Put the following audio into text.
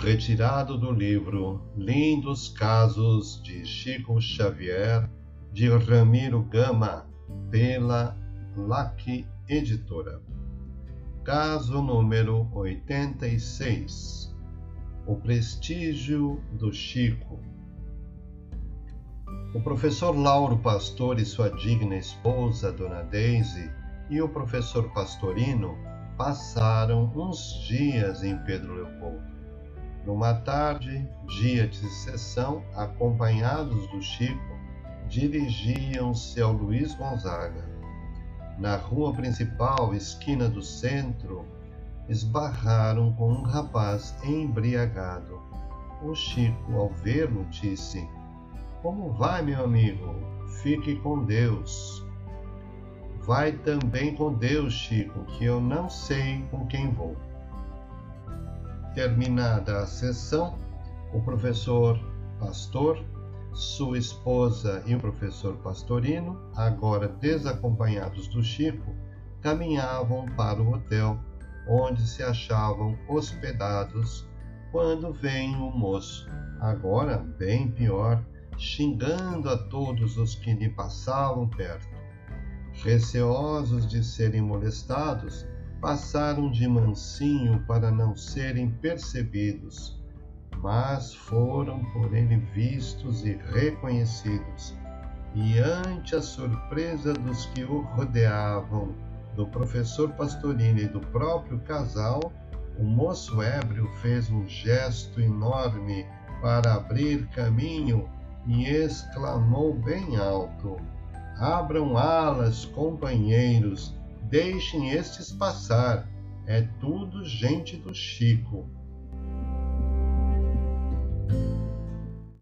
Retirado do livro Lindos Casos de Chico Xavier, de Ramiro Gama, pela LAC Editora. Caso número 86 O prestígio do Chico. O professor Lauro Pastor e sua digna esposa, Dona Daisy, e o professor Pastorino passaram uns dias em Pedro Leopoldo. Numa tarde, dia de sessão, acompanhados do Chico, dirigiam-se ao Luiz Gonzaga na rua principal, esquina do centro, esbarraram com um rapaz embriagado. O Chico, ao vê-lo, disse: Como vai, meu amigo? Fique com Deus. Vai também com Deus, Chico, que eu não sei com quem vou. Terminada a sessão, o professor Pastor sua esposa e o professor Pastorino, agora desacompanhados do Chico, caminhavam para o hotel onde se achavam hospedados quando vem o moço, agora bem pior, xingando a todos os que lhe passavam perto. Receosos de serem molestados, passaram de mansinho para não serem percebidos mas foram por ele vistos e reconhecidos. E ante a surpresa dos que o rodeavam, do professor Pastorino e do próprio casal, o moço ébrio fez um gesto enorme para abrir caminho e exclamou bem alto: Abram alas, companheiros, deixem estes passar. É tudo gente do Chico.